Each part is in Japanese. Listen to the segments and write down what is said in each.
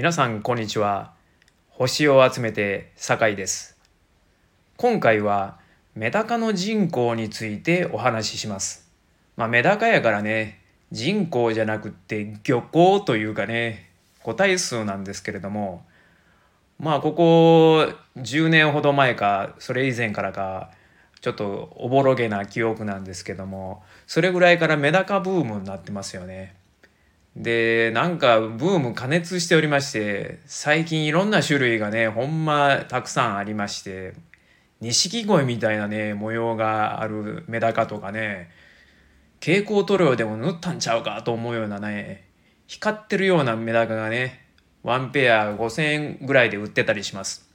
皆さんこんにちは。星を集めて酒井です。今回はメダカの人口についてお話しします。まあメダカやからね人口じゃなくって漁港というかね個体数なんですけれどもまあここ10年ほど前かそれ以前からかちょっとおぼろげな記憶なんですけどもそれぐらいからメダカブームになってますよね。でなんかブーム加熱しておりまして最近いろんな種類がねほんまたくさんありまして錦鯉みたいなね模様があるメダカとかね蛍光塗料でも塗ったんちゃうかと思うようなね光ってるようなメダカがねワンペア5,000円ぐらいで売ってたりします。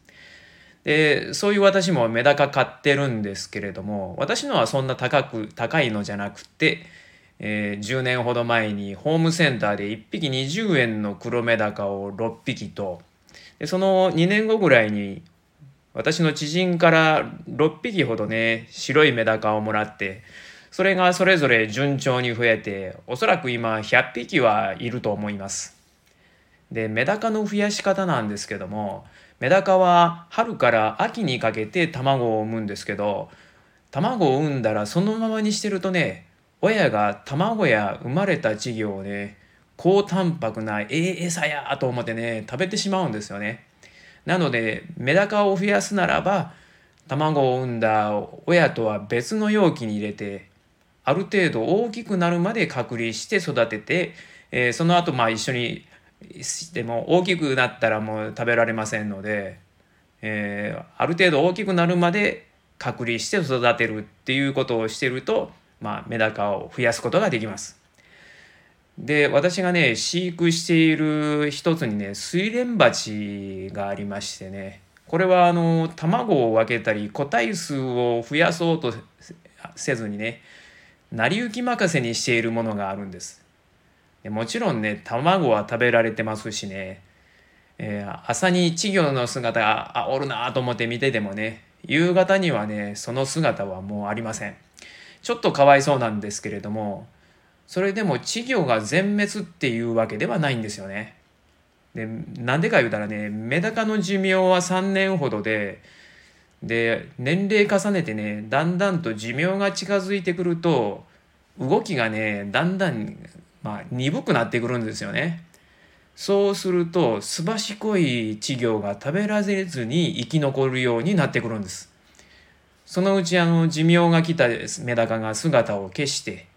でそういう私もメダカ買ってるんですけれども私のはそんな高く高いのじゃなくてえー、10年ほど前にホームセンターで1匹20円の黒メダカを6匹とでその2年後ぐらいに私の知人から6匹ほどね白いメダカをもらってそれがそれぞれ順調に増えておそらく今100匹はいると思います。でメダカの増やし方なんですけどもメダカは春から秋にかけて卵を産むんですけど卵を産んだらそのままにしてるとね親が卵や生まれた稚魚をね高タンパクなええ餌やと思ってね食べてしまうんですよね。なのでメダカを増やすならば卵を産んだ親とは別の容器に入れてある程度大きくなるまで隔離して育てて、えー、その後まあ一緒にしても大きくなったらもう食べられませんので、えー、ある程度大きくなるまで隔離して育てるっていうことをしてるとまあ、メダカを増やすことができます。で私がね飼育している一つにね睡蓮鉢がありましてねこれはあの卵を分けたり個体数を増やそうとせずにね成り行き任せにしているものがあるんです。でもちろんね卵は食べられてますしね、えー、朝に稚魚の姿がおるなと思って見ててもね夕方にはねその姿はもうありません。ちょっとかわいそうなんですけれどもそれでも稚魚が全滅っていうわけではないんですよね。でなんでか言うたらねメダカの寿命は3年ほどでで年齢重ねてねだんだんと寿命が近づいてくると動きがねだんだん、まあ、鈍くなってくるんですよね。そうするとすばしこい稚魚が食べられずに生き残るようになってくるんです。そのうちあの寿命が来たメダカが姿を消して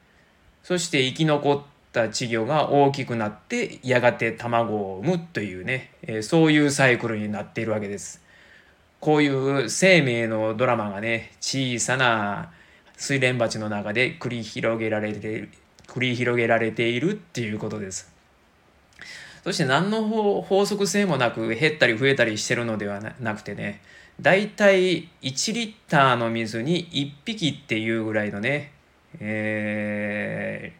そして生き残った稚魚が大きくなってやがて卵を産むというね、えそういうサイクルになっているわけです。こういう生命のドラマがね小さな睡蓮鉢の中で繰り広げられて繰り広げられているっていうことです。そして何の法則性もなく減ったり増えたりしてるのではなくてねだいたい1リッターの水に1匹っていうぐらいのね、え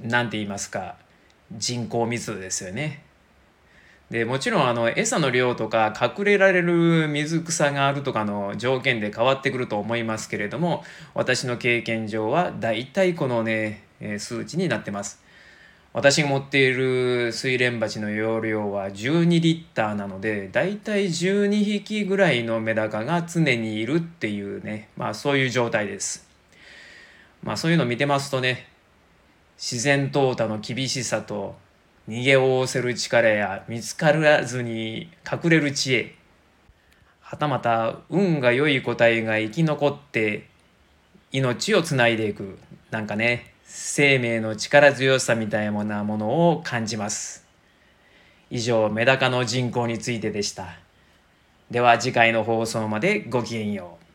ー、なんて言いますか人口密度ですよね。でもちろんあの餌の量とか隠れられる水草があるとかの条件で変わってくると思いますけれども私の経験上はだいたいこのね数値になってます。私が持っている睡蓮鉢の容量は12リッターなのでだいたい12匹ぐらいのメダカが常にいるっていうね。まあそういう状態です。まあそういうのを見てますとね自然淘汰の厳しさと逃げおおせる力や見つからずに隠れる知恵。はたまた運が良い個体が生き残って命をつないでいく。なんかね生命の力強さみたいなものを感じます。以上、メダカの人口についてでした。では次回の放送までごきげんよう。